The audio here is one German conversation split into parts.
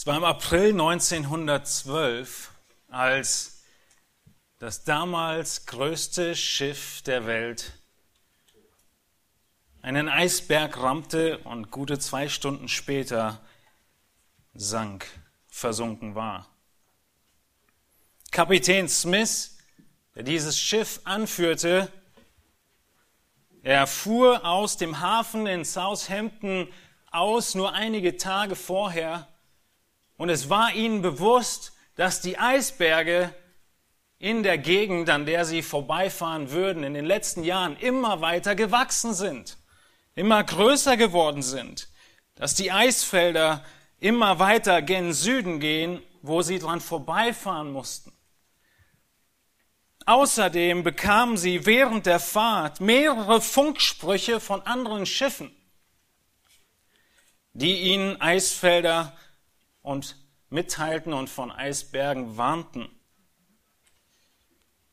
Es war im April 1912, als das damals größte Schiff der Welt einen Eisberg rammte und gute zwei Stunden später sank, versunken war. Kapitän Smith, der dieses Schiff anführte, er fuhr aus dem Hafen in Southampton aus, nur einige Tage vorher, und es war ihnen bewusst, dass die Eisberge in der Gegend, an der sie vorbeifahren würden, in den letzten Jahren immer weiter gewachsen sind, immer größer geworden sind, dass die Eisfelder immer weiter gen Süden gehen, wo sie dran vorbeifahren mussten. Außerdem bekamen sie während der Fahrt mehrere Funksprüche von anderen Schiffen, die ihnen Eisfelder und mitteilten und von Eisbergen warnten.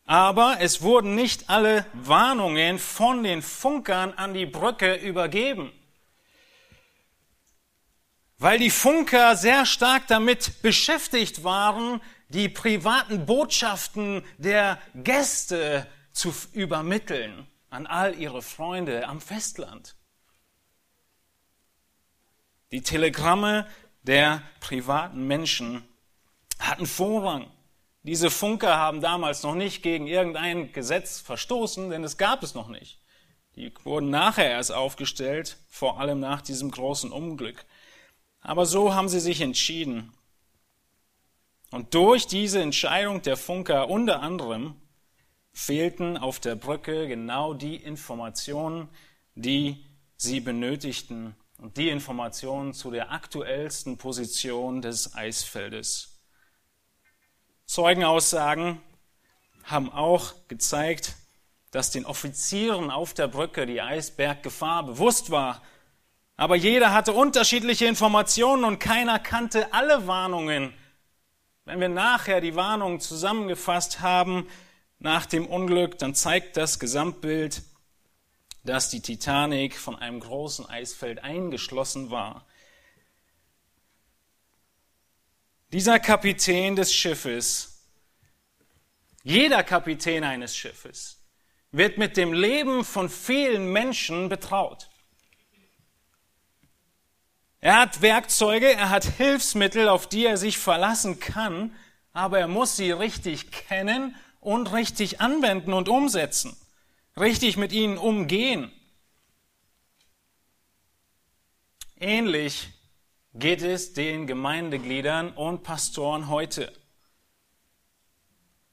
Aber es wurden nicht alle Warnungen von den Funkern an die Brücke übergeben, weil die Funker sehr stark damit beschäftigt waren, die privaten Botschaften der Gäste zu übermitteln an all ihre Freunde am Festland. Die Telegramme der privaten Menschen hatten Vorrang. Diese Funker haben damals noch nicht gegen irgendein Gesetz verstoßen, denn es gab es noch nicht. Die wurden nachher erst aufgestellt, vor allem nach diesem großen Unglück. Aber so haben sie sich entschieden. Und durch diese Entscheidung der Funker unter anderem fehlten auf der Brücke genau die Informationen, die sie benötigten, und die Informationen zu der aktuellsten Position des Eisfeldes. Zeugenaussagen haben auch gezeigt, dass den Offizieren auf der Brücke die Eisberggefahr bewusst war. Aber jeder hatte unterschiedliche Informationen und keiner kannte alle Warnungen. Wenn wir nachher die Warnungen zusammengefasst haben nach dem Unglück, dann zeigt das Gesamtbild dass die Titanic von einem großen Eisfeld eingeschlossen war. Dieser Kapitän des Schiffes, jeder Kapitän eines Schiffes, wird mit dem Leben von vielen Menschen betraut. Er hat Werkzeuge, er hat Hilfsmittel, auf die er sich verlassen kann, aber er muss sie richtig kennen und richtig anwenden und umsetzen richtig mit ihnen umgehen. Ähnlich geht es den Gemeindegliedern und Pastoren heute.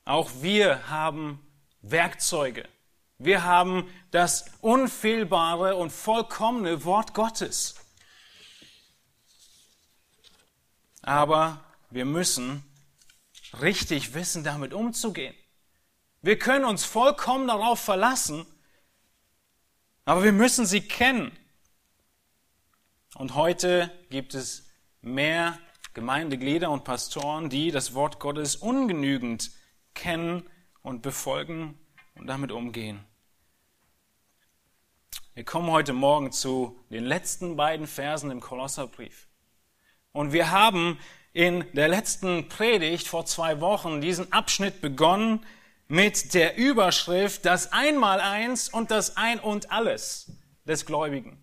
Auch wir haben Werkzeuge. Wir haben das unfehlbare und vollkommene Wort Gottes. Aber wir müssen richtig wissen, damit umzugehen. Wir können uns vollkommen darauf verlassen, aber wir müssen sie kennen. Und heute gibt es mehr Gemeindeglieder und Pastoren, die das Wort Gottes ungenügend kennen und befolgen und damit umgehen. Wir kommen heute Morgen zu den letzten beiden Versen im Kolosserbrief. Und wir haben in der letzten Predigt vor zwei Wochen diesen Abschnitt begonnen, mit der Überschrift das Einmaleins und das Ein und alles des Gläubigen.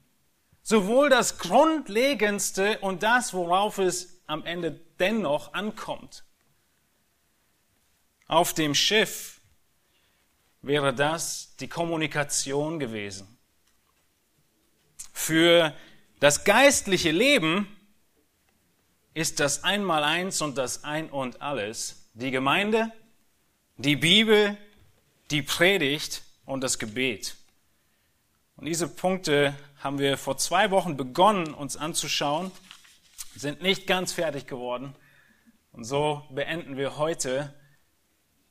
Sowohl das Grundlegendste und das, worauf es am Ende dennoch ankommt. Auf dem Schiff wäre das die Kommunikation gewesen. Für das geistliche Leben ist das Einmaleins und das Ein und alles die Gemeinde, die Bibel, die Predigt und das Gebet. Und diese Punkte haben wir vor zwei Wochen begonnen, uns anzuschauen, sind nicht ganz fertig geworden. Und so beenden wir heute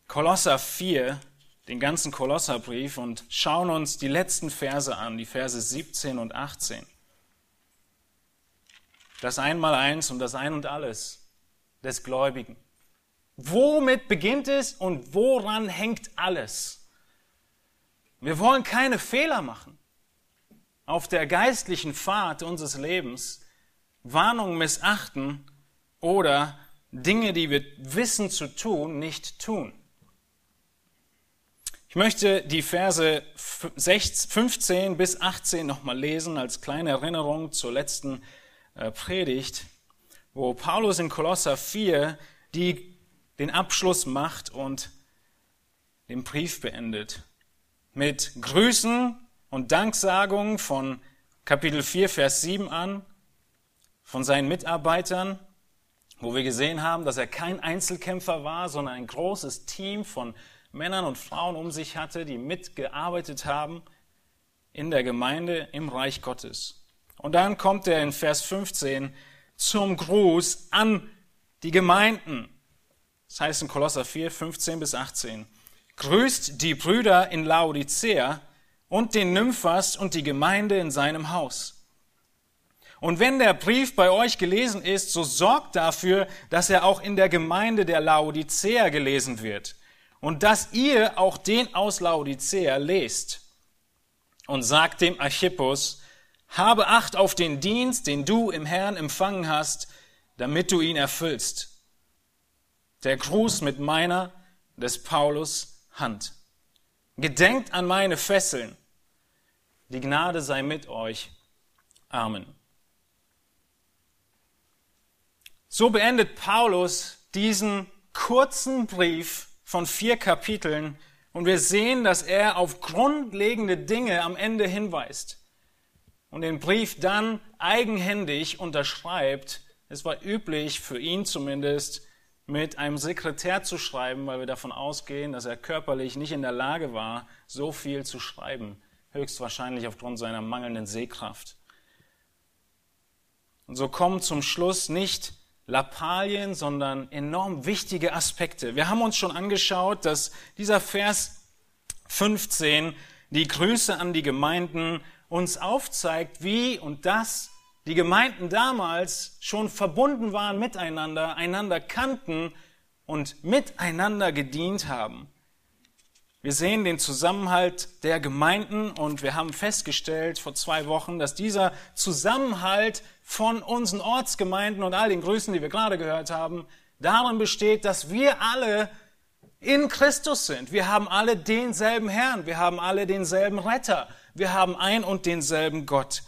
Kolosser 4, den ganzen Kolosserbrief und schauen uns die letzten Verse an, die Verse 17 und 18. Das Einmaleins und das Ein und Alles des Gläubigen. Womit beginnt es und woran hängt alles? Wir wollen keine Fehler machen. Auf der geistlichen Fahrt unseres Lebens Warnung missachten oder Dinge, die wir wissen zu tun, nicht tun. Ich möchte die Verse 15 bis 18 nochmal lesen als kleine Erinnerung zur letzten äh, Predigt, wo Paulus in Kolosser 4 die, den Abschluss macht und den Brief beendet. Mit Grüßen und Danksagung von Kapitel 4, Vers 7 an, von seinen Mitarbeitern, wo wir gesehen haben, dass er kein Einzelkämpfer war, sondern ein großes Team von Männern und Frauen um sich hatte, die mitgearbeitet haben in der Gemeinde im Reich Gottes. Und dann kommt er in Vers 15 zum Gruß an die Gemeinden. Das heißt in Kolosser 4, 15 bis 18. Grüßt die Brüder in Laodicea und den Nymphas und die Gemeinde in seinem Haus. Und wenn der Brief bei euch gelesen ist, so sorgt dafür, dass er auch in der Gemeinde der Laodicea gelesen wird und dass ihr auch den aus Laodicea lest und sagt dem Archippus, habe Acht auf den Dienst, den du im Herrn empfangen hast, damit du ihn erfüllst. Der Gruß mit meiner, des Paulus, Hand. Gedenkt an meine Fesseln. Die Gnade sei mit euch. Amen. So beendet Paulus diesen kurzen Brief von vier Kapiteln und wir sehen, dass er auf grundlegende Dinge am Ende hinweist und den Brief dann eigenhändig unterschreibt. Es war üblich, für ihn zumindest, mit einem Sekretär zu schreiben, weil wir davon ausgehen, dass er körperlich nicht in der Lage war, so viel zu schreiben, höchstwahrscheinlich aufgrund seiner mangelnden Sehkraft. Und so kommen zum Schluss nicht Lappalien, sondern enorm wichtige Aspekte. Wir haben uns schon angeschaut, dass dieser Vers 15, die Grüße an die Gemeinden, uns aufzeigt, wie und dass die Gemeinden damals schon verbunden waren miteinander, einander kannten und miteinander gedient haben. Wir sehen den Zusammenhalt der Gemeinden und wir haben festgestellt vor zwei Wochen, dass dieser Zusammenhalt von unseren Ortsgemeinden und all den Grüßen, die wir gerade gehört haben, darin besteht, dass wir alle in Christus sind. Wir haben alle denselben Herrn, wir haben alle denselben Retter, wir haben ein und denselben Gott.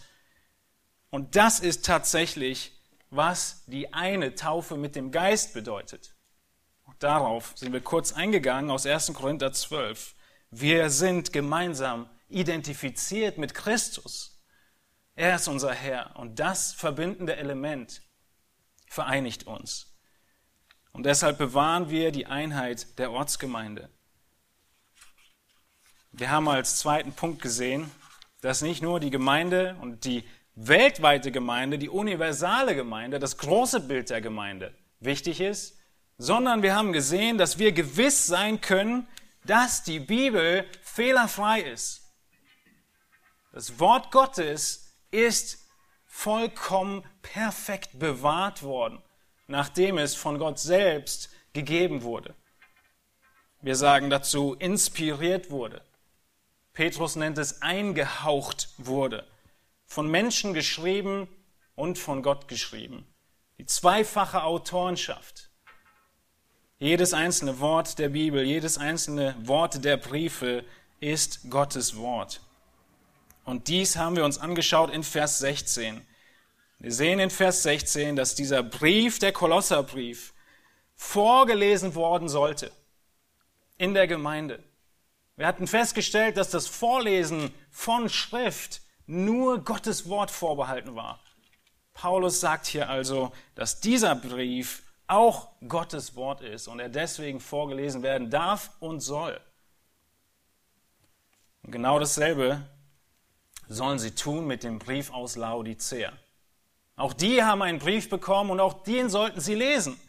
Und das ist tatsächlich, was die eine Taufe mit dem Geist bedeutet. Darauf sind wir kurz eingegangen aus 1. Korinther 12. Wir sind gemeinsam identifiziert mit Christus. Er ist unser Herr und das verbindende Element vereinigt uns. Und deshalb bewahren wir die Einheit der Ortsgemeinde. Wir haben als zweiten Punkt gesehen, dass nicht nur die Gemeinde und die weltweite Gemeinde, die universale Gemeinde, das große Bild der Gemeinde wichtig ist, sondern wir haben gesehen, dass wir gewiss sein können, dass die Bibel fehlerfrei ist. Das Wort Gottes ist vollkommen perfekt bewahrt worden, nachdem es von Gott selbst gegeben wurde. Wir sagen dazu, inspiriert wurde. Petrus nennt es eingehaucht wurde, von Menschen geschrieben und von Gott geschrieben. Die zweifache Autorenschaft. Jedes einzelne Wort der Bibel, jedes einzelne Wort der Briefe ist Gottes Wort. Und dies haben wir uns angeschaut in Vers 16. Wir sehen in Vers 16, dass dieser Brief, der Kolosserbrief, vorgelesen worden sollte in der Gemeinde. Wir hatten festgestellt, dass das Vorlesen von Schrift nur Gottes Wort vorbehalten war. Paulus sagt hier also, dass dieser Brief auch Gottes Wort ist und er deswegen vorgelesen werden darf und soll. Und genau dasselbe sollen sie tun mit dem Brief aus Laodicea. Auch die haben einen Brief bekommen und auch den sollten sie lesen.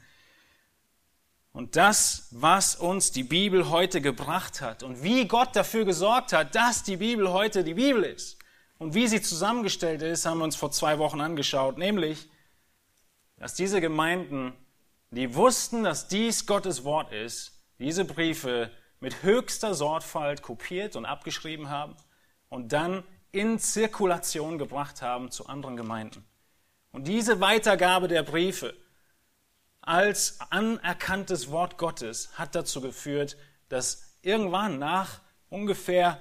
Und das, was uns die Bibel heute gebracht hat und wie Gott dafür gesorgt hat, dass die Bibel heute die Bibel ist und wie sie zusammengestellt ist, haben wir uns vor zwei Wochen angeschaut, nämlich, dass diese Gemeinden die wussten, dass dies Gottes Wort ist, diese Briefe mit höchster Sorgfalt kopiert und abgeschrieben haben und dann in Zirkulation gebracht haben zu anderen Gemeinden. Und diese Weitergabe der Briefe als anerkanntes Wort Gottes hat dazu geführt, dass irgendwann nach ungefähr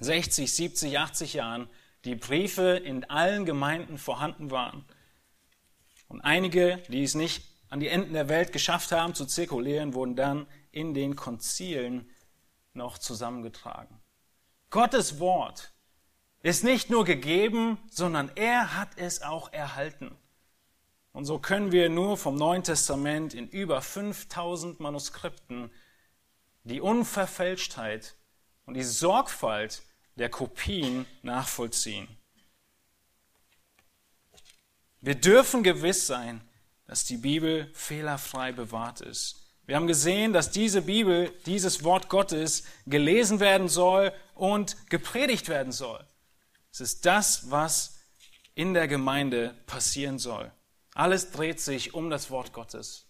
60, 70, 80 Jahren die Briefe in allen Gemeinden vorhanden waren. Und einige, die es nicht an die Enden der Welt geschafft haben zu zirkulieren, wurden dann in den Konzilen noch zusammengetragen. Gottes Wort ist nicht nur gegeben, sondern er hat es auch erhalten. Und so können wir nur vom Neuen Testament in über 5000 Manuskripten die Unverfälschtheit und die Sorgfalt der Kopien nachvollziehen. Wir dürfen gewiss sein, dass die Bibel fehlerfrei bewahrt ist. Wir haben gesehen, dass diese Bibel, dieses Wort Gottes gelesen werden soll und gepredigt werden soll. Es ist das, was in der Gemeinde passieren soll. Alles dreht sich um das Wort Gottes.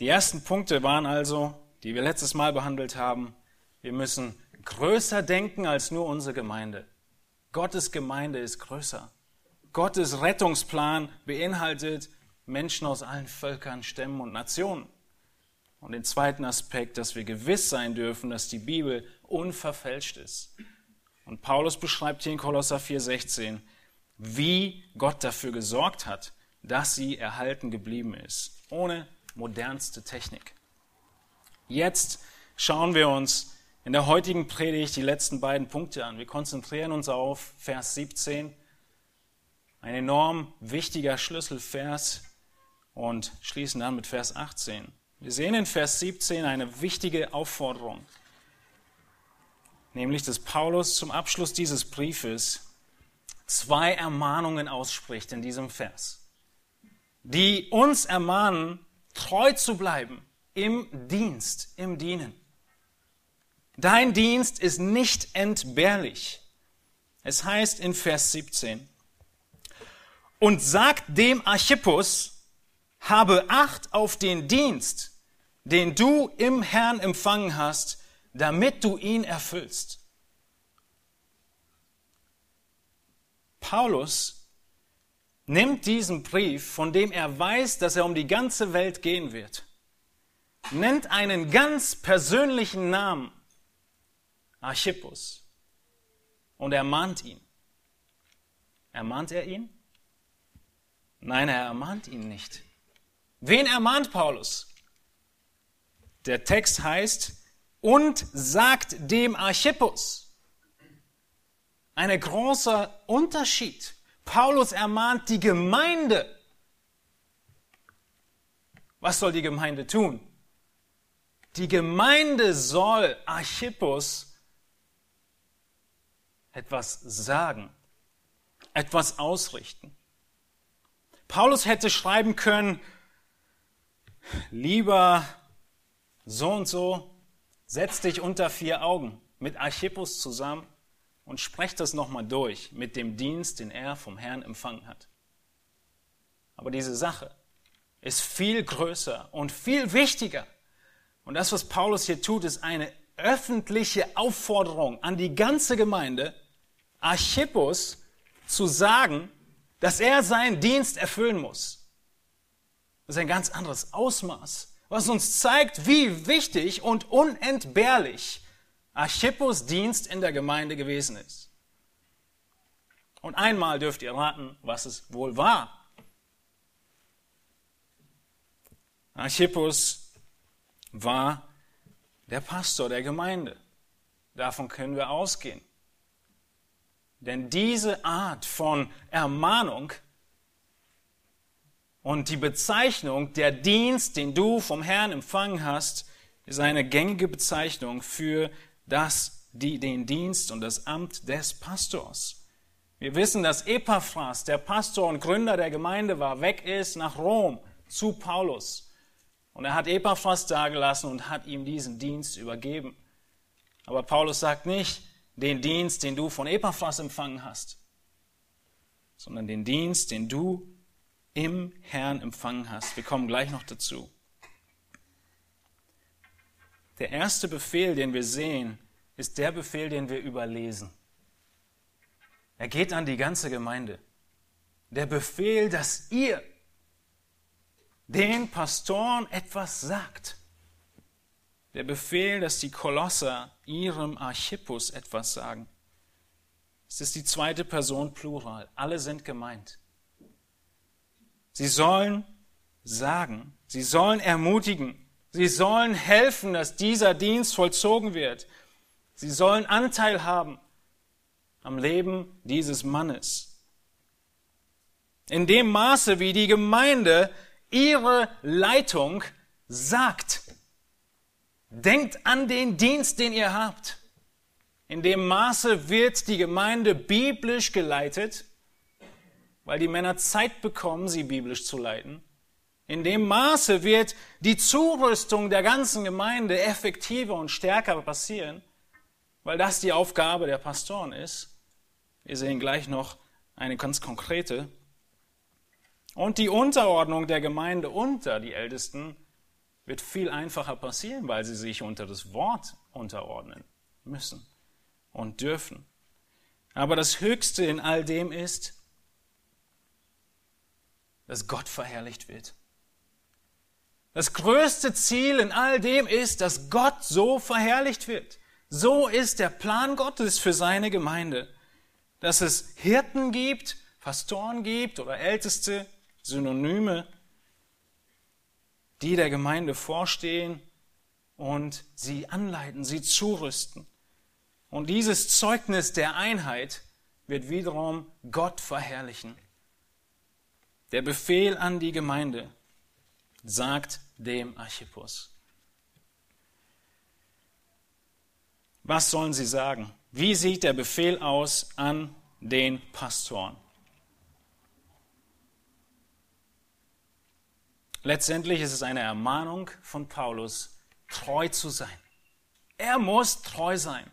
Die ersten Punkte waren also, die wir letztes Mal behandelt haben, wir müssen größer denken als nur unsere Gemeinde. Gottes Gemeinde ist größer. Gottes Rettungsplan beinhaltet Menschen aus allen Völkern, Stämmen und Nationen. Und den zweiten Aspekt, dass wir gewiss sein dürfen, dass die Bibel unverfälscht ist. Und Paulus beschreibt hier in Kolosser 4,16, wie Gott dafür gesorgt hat, dass sie erhalten geblieben ist, ohne modernste Technik. Jetzt schauen wir uns in der heutigen Predigt die letzten beiden Punkte an. Wir konzentrieren uns auf Vers 17, ein enorm wichtiger Schlüsselvers und schließen dann mit Vers 18. Wir sehen in Vers 17 eine wichtige Aufforderung, nämlich dass Paulus zum Abschluss dieses Briefes zwei Ermahnungen ausspricht in diesem Vers, die uns ermahnen, treu zu bleiben im Dienst, im Dienen. Dein Dienst ist nicht entbehrlich. Es heißt in Vers 17, und sagt dem Archippus, habe Acht auf den Dienst, den du im Herrn empfangen hast, damit du ihn erfüllst. Paulus nimmt diesen Brief, von dem er weiß, dass er um die ganze Welt gehen wird, nennt einen ganz persönlichen Namen, Archippus, und ermahnt ihn. Ermahnt er ihn? Nein, er ermahnt ihn nicht. Wen ermahnt Paulus? Der Text heißt, und sagt dem Archippus. Ein großer Unterschied. Paulus ermahnt die Gemeinde. Was soll die Gemeinde tun? Die Gemeinde soll Archippus etwas sagen, etwas ausrichten. Paulus hätte schreiben können, lieber so und so, setz dich unter vier Augen mit Archippus zusammen und sprecht das nochmal durch mit dem Dienst, den er vom Herrn empfangen hat. Aber diese Sache ist viel größer und viel wichtiger. Und das, was Paulus hier tut, ist eine öffentliche Aufforderung an die ganze Gemeinde, Archippus zu sagen, dass er seinen Dienst erfüllen muss. Das ist ein ganz anderes Ausmaß, was uns zeigt, wie wichtig und unentbehrlich Archippus Dienst in der Gemeinde gewesen ist. Und einmal dürft ihr raten, was es wohl war. Archippus war der Pastor der Gemeinde. Davon können wir ausgehen. Denn diese Art von Ermahnung und die Bezeichnung, der Dienst, den du vom Herrn empfangen hast, ist eine gängige Bezeichnung für das, die, den Dienst und das Amt des Pastors. Wir wissen, dass Epaphras, der Pastor und Gründer der Gemeinde war, weg ist nach Rom zu Paulus. Und er hat Epaphras dagelassen und hat ihm diesen Dienst übergeben. Aber Paulus sagt nicht, den Dienst, den du von Epaphras empfangen hast, sondern den Dienst, den du im Herrn empfangen hast. Wir kommen gleich noch dazu. Der erste Befehl, den wir sehen, ist der Befehl, den wir überlesen. Er geht an die ganze Gemeinde. Der Befehl, dass ihr den Pastoren etwas sagt. Der Befehl, dass die Kolosser ihrem Archippus etwas sagen. Es ist die zweite Person Plural. Alle sind gemeint. Sie sollen sagen, sie sollen ermutigen, sie sollen helfen, dass dieser Dienst vollzogen wird. Sie sollen Anteil haben am Leben dieses Mannes. In dem Maße, wie die Gemeinde ihre Leitung sagt, denkt an den Dienst, den ihr habt. In dem Maße wird die Gemeinde biblisch geleitet, weil die Männer Zeit bekommen, sie biblisch zu leiten. In dem Maße wird die Zurüstung der ganzen Gemeinde effektiver und stärker passieren, weil das die Aufgabe der Pastoren ist. Wir sehen gleich noch eine ganz konkrete. Und die Unterordnung der Gemeinde unter die Ältesten wird viel einfacher passieren, weil sie sich unter das Wort unterordnen müssen und dürfen. Aber das Höchste in all dem ist, dass Gott verherrlicht wird. Das größte Ziel in all dem ist, dass Gott so verherrlicht wird. So ist der Plan Gottes für seine Gemeinde. Dass es Hirten gibt, Pastoren gibt oder Älteste, Synonyme, die der Gemeinde vorstehen und sie anleiten, sie zurüsten. Und dieses Zeugnis der Einheit wird wiederum Gott verherrlichen. Der Befehl an die Gemeinde sagt dem Archippus. Was sollen sie sagen? Wie sieht der Befehl aus an den Pastoren? Letztendlich ist es eine Ermahnung von Paulus, treu zu sein. Er muss treu sein.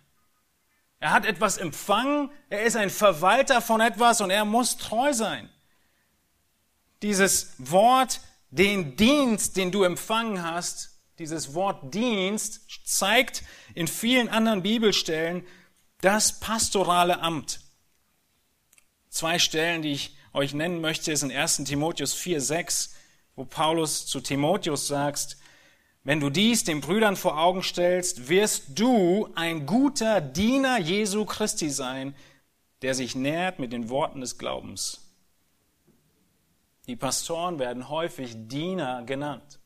Er hat etwas empfangen, er ist ein Verwalter von etwas und er muss treu sein. Dieses Wort, den Dienst, den du empfangen hast, dieses Wort Dienst zeigt in vielen anderen Bibelstellen das pastorale Amt. Zwei Stellen, die ich euch nennen möchte, sind 1. Timotheus 4, 6, wo Paulus zu Timotheus sagt, wenn du dies den Brüdern vor Augen stellst, wirst du ein guter Diener Jesu Christi sein, der sich nährt mit den Worten des Glaubens. Die Pastoren werden häufig Diener genannt.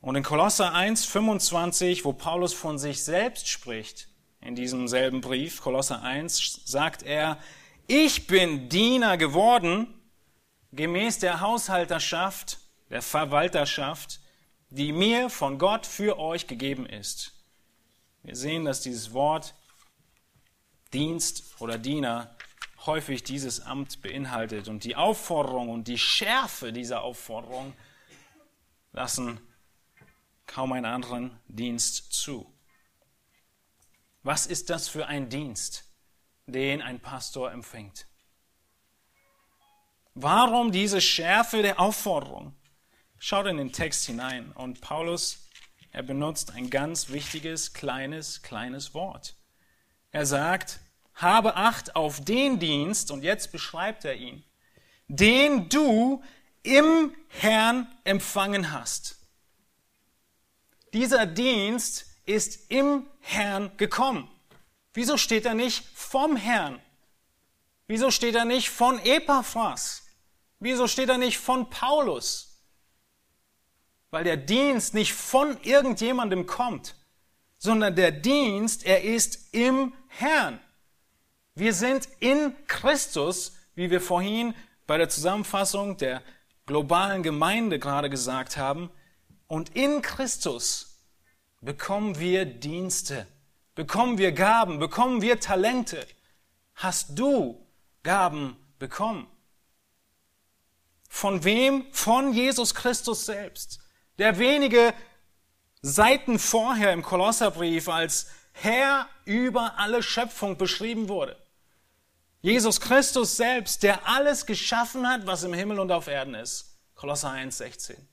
Und in Kolosser 1, 25, wo Paulus von sich selbst spricht, in diesem selben Brief, Kolosser 1, sagt er, ich bin Diener geworden, gemäß der Haushalterschaft, der Verwalterschaft, die mir von Gott für euch gegeben ist. Wir sehen, dass dieses Wort Dienst oder Diener häufig dieses Amt beinhaltet. Und die Aufforderung und die Schärfe dieser Aufforderung lassen kaum einen anderen Dienst zu. Was ist das für ein Dienst, den ein Pastor empfängt? Warum diese Schärfe der Aufforderung? Schaut in den Text hinein und Paulus, er benutzt ein ganz wichtiges, kleines, kleines Wort. Er sagt, habe Acht auf den Dienst, und jetzt beschreibt er ihn, den du im Herrn empfangen hast. Dieser Dienst ist im Herrn gekommen. Wieso steht er nicht vom Herrn? Wieso steht er nicht von Epaphras? Wieso steht er nicht von Paulus? Weil der Dienst nicht von irgendjemandem kommt, sondern der Dienst, er ist im Herrn. Wir sind in Christus, wie wir vorhin bei der Zusammenfassung der globalen Gemeinde gerade gesagt haben. Und in Christus bekommen wir Dienste, bekommen wir Gaben, bekommen wir Talente. Hast du Gaben bekommen? Von wem? Von Jesus Christus selbst, der wenige Seiten vorher im Kolosserbrief als Herr über alle Schöpfung beschrieben wurde. Jesus Christus selbst, der alles geschaffen hat, was im Himmel und auf Erden ist. Kolosser 1, 16.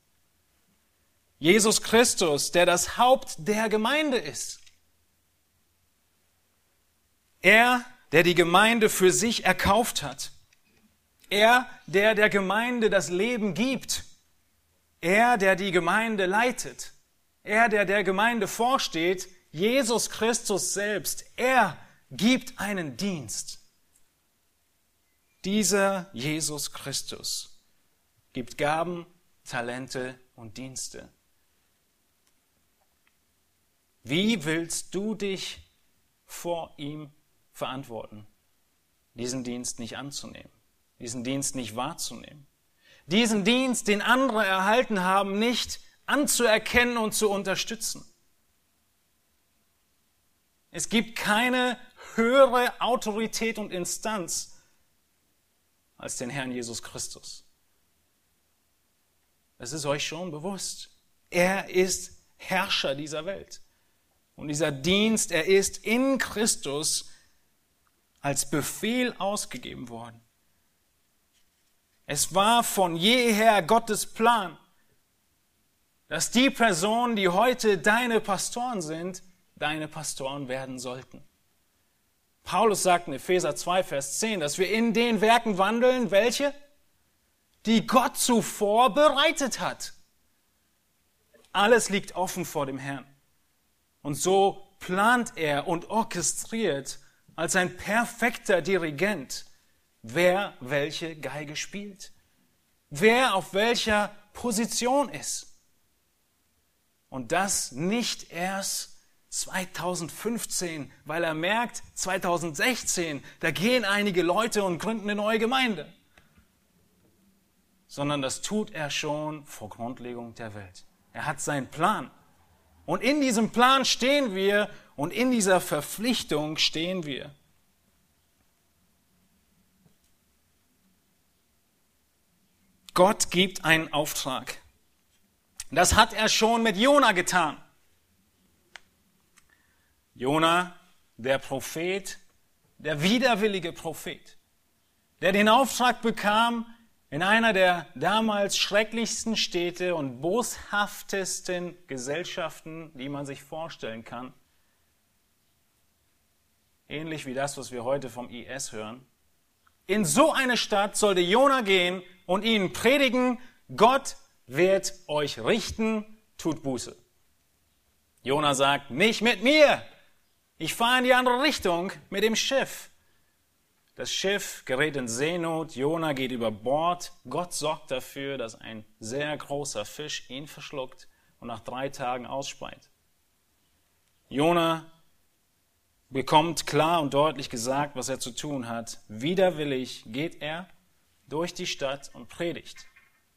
Jesus Christus, der das Haupt der Gemeinde ist. Er, der die Gemeinde für sich erkauft hat. Er, der der Gemeinde das Leben gibt. Er, der die Gemeinde leitet. Er, der der Gemeinde vorsteht. Jesus Christus selbst. Er gibt einen Dienst. Dieser Jesus Christus gibt Gaben, Talente und Dienste. Wie willst du dich vor ihm verantworten, diesen Dienst nicht anzunehmen, diesen Dienst nicht wahrzunehmen, diesen Dienst, den andere erhalten haben, nicht anzuerkennen und zu unterstützen? Es gibt keine höhere Autorität und Instanz als den Herrn Jesus Christus. Es ist euch schon bewusst. Er ist Herrscher dieser Welt. Und dieser Dienst, er ist in Christus als Befehl ausgegeben worden. Es war von jeher Gottes Plan, dass die Personen, die heute deine Pastoren sind, deine Pastoren werden sollten. Paulus sagt in Epheser 2, Vers 10, dass wir in den Werken wandeln, welche? Die Gott zuvor bereitet hat. Alles liegt offen vor dem Herrn. Und so plant er und orchestriert als ein perfekter Dirigent, wer welche Geige spielt, wer auf welcher Position ist. Und das nicht erst 2015, weil er merkt, 2016, da gehen einige Leute und gründen eine neue Gemeinde. Sondern das tut er schon vor Grundlegung der Welt. Er hat seinen Plan. Und in diesem Plan stehen wir und in dieser Verpflichtung stehen wir. Gott gibt einen Auftrag. Das hat er schon mit Jona getan. Jona, der Prophet, der widerwillige Prophet, der den Auftrag bekam, in einer der damals schrecklichsten Städte und boshaftesten Gesellschaften, die man sich vorstellen kann, ähnlich wie das, was wir heute vom IS hören, in so eine Stadt sollte Jona gehen und ihnen predigen, Gott wird euch richten, tut Buße. Jona sagt, nicht mit mir. Ich fahre in die andere Richtung mit dem Schiff. Das Schiff gerät in Seenot, Jona geht über Bord, Gott sorgt dafür, dass ein sehr großer Fisch ihn verschluckt und nach drei Tagen ausspeit. Jona bekommt klar und deutlich gesagt, was er zu tun hat. Widerwillig geht er durch die Stadt und predigt.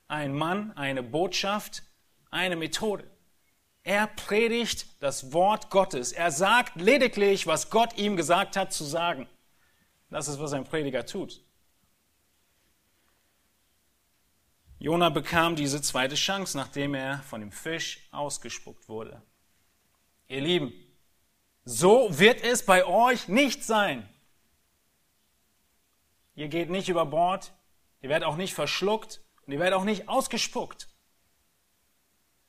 Ein Mann, eine Botschaft, eine Methode. Er predigt das Wort Gottes. Er sagt lediglich, was Gott ihm gesagt hat zu sagen. Das ist, was ein Prediger tut. Jona bekam diese zweite Chance, nachdem er von dem Fisch ausgespuckt wurde. Ihr Lieben, so wird es bei euch nicht sein. Ihr geht nicht über Bord, ihr werdet auch nicht verschluckt und ihr werdet auch nicht ausgespuckt.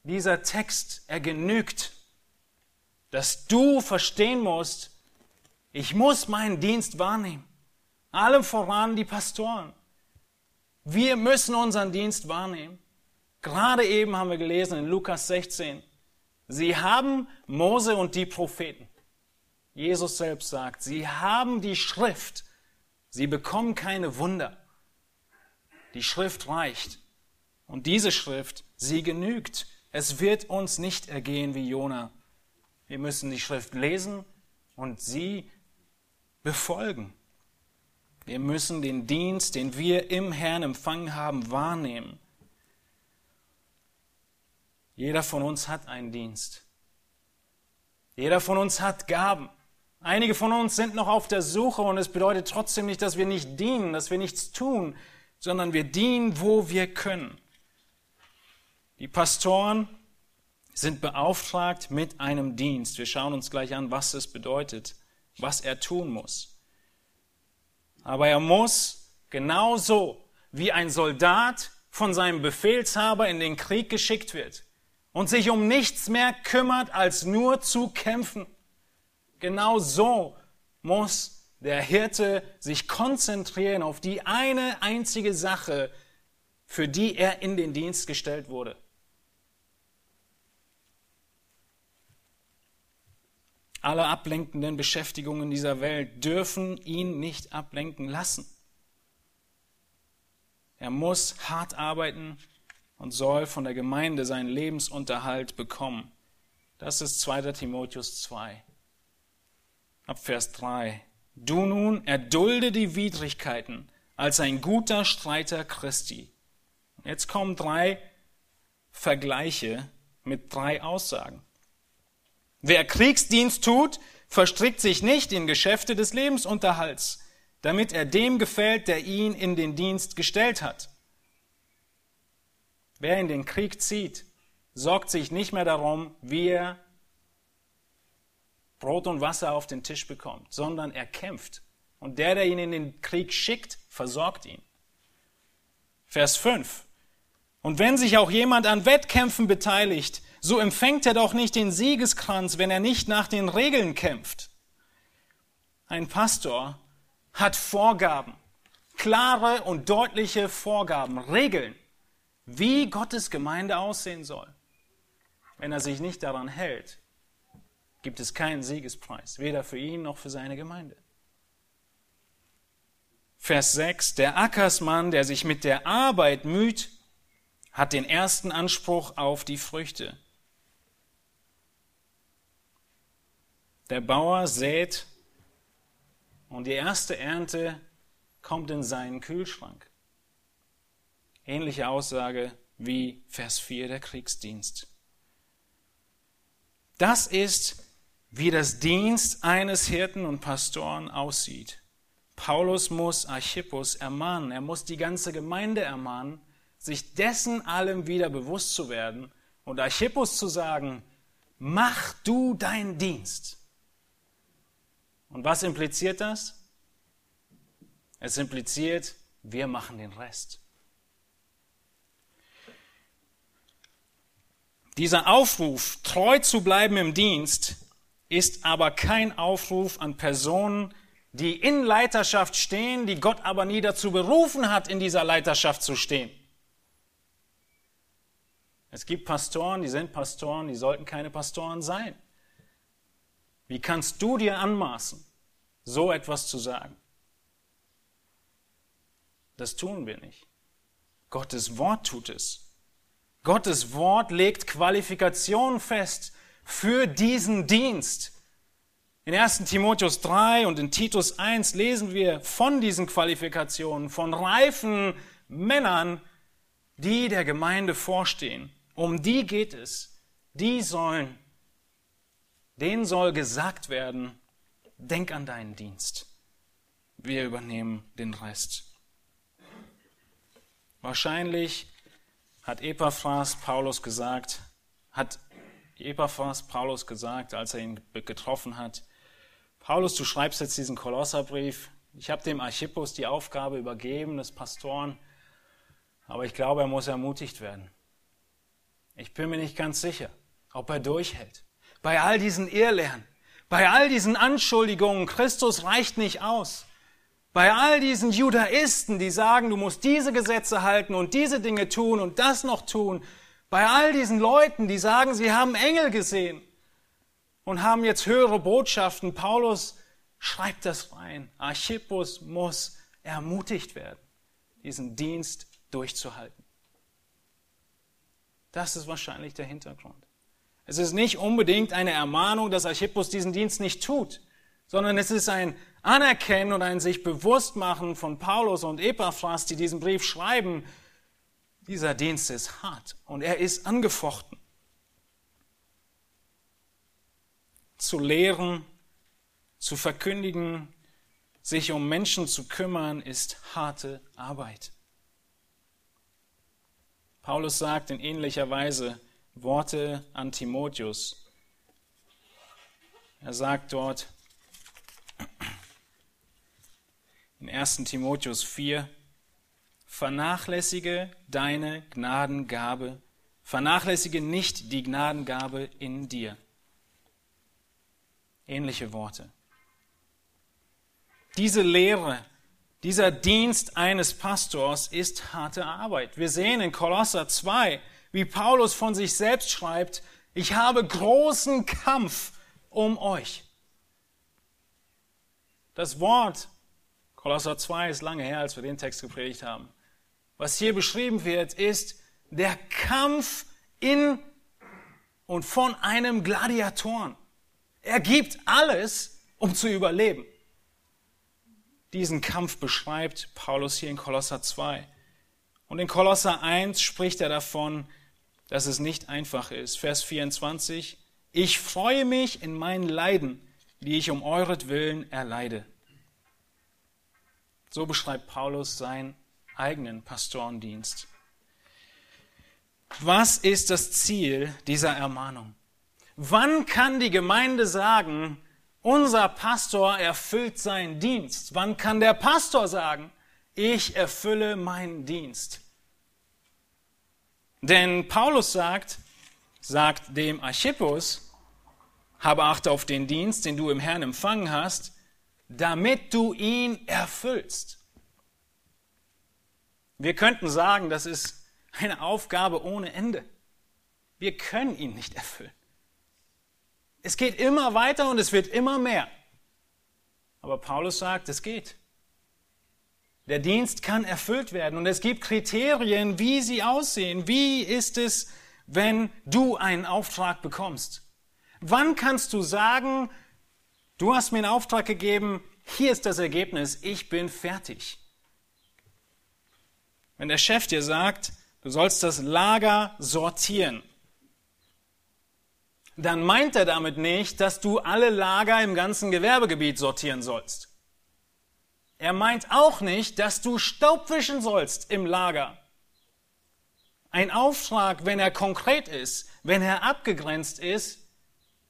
Dieser Text, er genügt, dass du verstehen musst, ich muss meinen Dienst wahrnehmen. Allem voran die Pastoren. Wir müssen unseren Dienst wahrnehmen. Gerade eben haben wir gelesen in Lukas 16, sie haben Mose und die Propheten. Jesus selbst sagt, sie haben die Schrift, sie bekommen keine Wunder. Die Schrift reicht. Und diese Schrift, sie genügt. Es wird uns nicht ergehen wie Jona. Wir müssen die Schrift lesen und sie befolgen. Wir müssen den Dienst, den wir im Herrn empfangen haben, wahrnehmen. Jeder von uns hat einen Dienst. Jeder von uns hat Gaben. Einige von uns sind noch auf der Suche und es bedeutet trotzdem nicht, dass wir nicht dienen, dass wir nichts tun, sondern wir dienen, wo wir können. Die Pastoren sind beauftragt mit einem Dienst. Wir schauen uns gleich an, was es bedeutet, was er tun muss. Aber er muss genauso wie ein Soldat von seinem Befehlshaber in den Krieg geschickt wird und sich um nichts mehr kümmert, als nur zu kämpfen. Genau so muss der Hirte sich konzentrieren auf die eine einzige Sache, für die er in den Dienst gestellt wurde. Alle ablenkenden Beschäftigungen dieser Welt dürfen ihn nicht ablenken lassen. Er muss hart arbeiten und soll von der Gemeinde seinen Lebensunterhalt bekommen. Das ist 2. Timotheus 2. Ab Vers 3. Du nun erdulde die Widrigkeiten als ein guter Streiter Christi. Jetzt kommen drei Vergleiche mit drei Aussagen. Wer Kriegsdienst tut, verstrickt sich nicht in Geschäfte des Lebensunterhalts, damit er dem gefällt, der ihn in den Dienst gestellt hat. Wer in den Krieg zieht, sorgt sich nicht mehr darum, wie er Brot und Wasser auf den Tisch bekommt, sondern er kämpft. Und der, der ihn in den Krieg schickt, versorgt ihn. Vers 5. Und wenn sich auch jemand an Wettkämpfen beteiligt, so empfängt er doch nicht den Siegeskranz, wenn er nicht nach den Regeln kämpft. Ein Pastor hat Vorgaben, klare und deutliche Vorgaben, Regeln, wie Gottes Gemeinde aussehen soll. Wenn er sich nicht daran hält, gibt es keinen Siegespreis, weder für ihn noch für seine Gemeinde. Vers 6, der Ackersmann, der sich mit der Arbeit müht, hat den ersten Anspruch auf die Früchte. Der Bauer sät und die erste Ernte kommt in seinen Kühlschrank. Ähnliche Aussage wie Vers 4 der Kriegsdienst. Das ist, wie das Dienst eines Hirten und Pastoren aussieht. Paulus muss Archippus ermahnen, er muss die ganze Gemeinde ermahnen, sich dessen allem wieder bewusst zu werden und Archippus zu sagen, mach du deinen Dienst. Und was impliziert das? Es impliziert, wir machen den Rest. Dieser Aufruf, treu zu bleiben im Dienst, ist aber kein Aufruf an Personen, die in Leiterschaft stehen, die Gott aber nie dazu berufen hat, in dieser Leiterschaft zu stehen. Es gibt Pastoren, die sind Pastoren, die sollten keine Pastoren sein. Wie kannst du dir anmaßen, so etwas zu sagen? Das tun wir nicht. Gottes Wort tut es. Gottes Wort legt Qualifikationen fest für diesen Dienst. In 1 Timotheus 3 und in Titus 1 lesen wir von diesen Qualifikationen, von reifen Männern, die der Gemeinde vorstehen. Um die geht es. Die sollen, denen soll gesagt werden, denk an deinen Dienst. Wir übernehmen den Rest. Wahrscheinlich hat Epaphras Paulus gesagt, hat Epaphras Paulus gesagt, als er ihn getroffen hat, Paulus, du schreibst jetzt diesen Kolosserbrief. Ich habe dem Archippus die Aufgabe übergeben, des Pastoren, aber ich glaube, er muss ermutigt werden. Ich bin mir nicht ganz sicher, ob er durchhält. Bei all diesen Irrlehren, bei all diesen Anschuldigungen, Christus reicht nicht aus. Bei all diesen Judaisten, die sagen, du musst diese Gesetze halten und diese Dinge tun und das noch tun, bei all diesen Leuten, die sagen, sie haben Engel gesehen und haben jetzt höhere Botschaften, Paulus schreibt das rein. Archippus muss ermutigt werden, diesen Dienst durchzuhalten. Das ist wahrscheinlich der Hintergrund. Es ist nicht unbedingt eine Ermahnung, dass Archippus diesen Dienst nicht tut, sondern es ist ein Anerkennen und ein sich bewusst machen von Paulus und Epaphras, die diesen Brief schreiben, dieser Dienst ist hart und er ist angefochten. Zu lehren, zu verkündigen, sich um Menschen zu kümmern, ist harte Arbeit. Paulus sagt in ähnlicher Weise Worte an Timotheus. Er sagt dort, in 1 Timotheus 4, vernachlässige deine Gnadengabe, vernachlässige nicht die Gnadengabe in dir. Ähnliche Worte. diese Lehre, dieser Dienst eines Pastors ist harte Arbeit. Wir sehen in Kolosser 2, wie Paulus von sich selbst schreibt, ich habe großen Kampf um euch. Das Wort Kolosser 2 ist lange her, als wir den Text gepredigt haben. Was hier beschrieben wird, ist der Kampf in und von einem Gladiatoren. Er gibt alles, um zu überleben. Diesen Kampf beschreibt Paulus hier in Kolosser 2. Und in Kolosser 1 spricht er davon, dass es nicht einfach ist. Vers 24. Ich freue mich in meinen Leiden, die ich um euretwillen erleide. So beschreibt Paulus seinen eigenen Pastorendienst. Was ist das Ziel dieser Ermahnung? Wann kann die Gemeinde sagen, unser Pastor erfüllt seinen Dienst? Wann kann der Pastor sagen, ich erfülle meinen Dienst? Denn Paulus sagt, sagt dem Archippus, habe Acht auf den Dienst, den du im Herrn empfangen hast, damit du ihn erfüllst. Wir könnten sagen, das ist eine Aufgabe ohne Ende. Wir können ihn nicht erfüllen. Es geht immer weiter und es wird immer mehr. Aber Paulus sagt, es geht. Der Dienst kann erfüllt werden und es gibt Kriterien, wie sie aussehen. Wie ist es, wenn du einen Auftrag bekommst? Wann kannst du sagen, du hast mir einen Auftrag gegeben, hier ist das Ergebnis, ich bin fertig. Wenn der Chef dir sagt, du sollst das Lager sortieren, dann meint er damit nicht, dass du alle Lager im ganzen Gewerbegebiet sortieren sollst. Er meint auch nicht, dass du Staub wischen sollst im Lager. Ein Auftrag, wenn er konkret ist, wenn er abgegrenzt ist,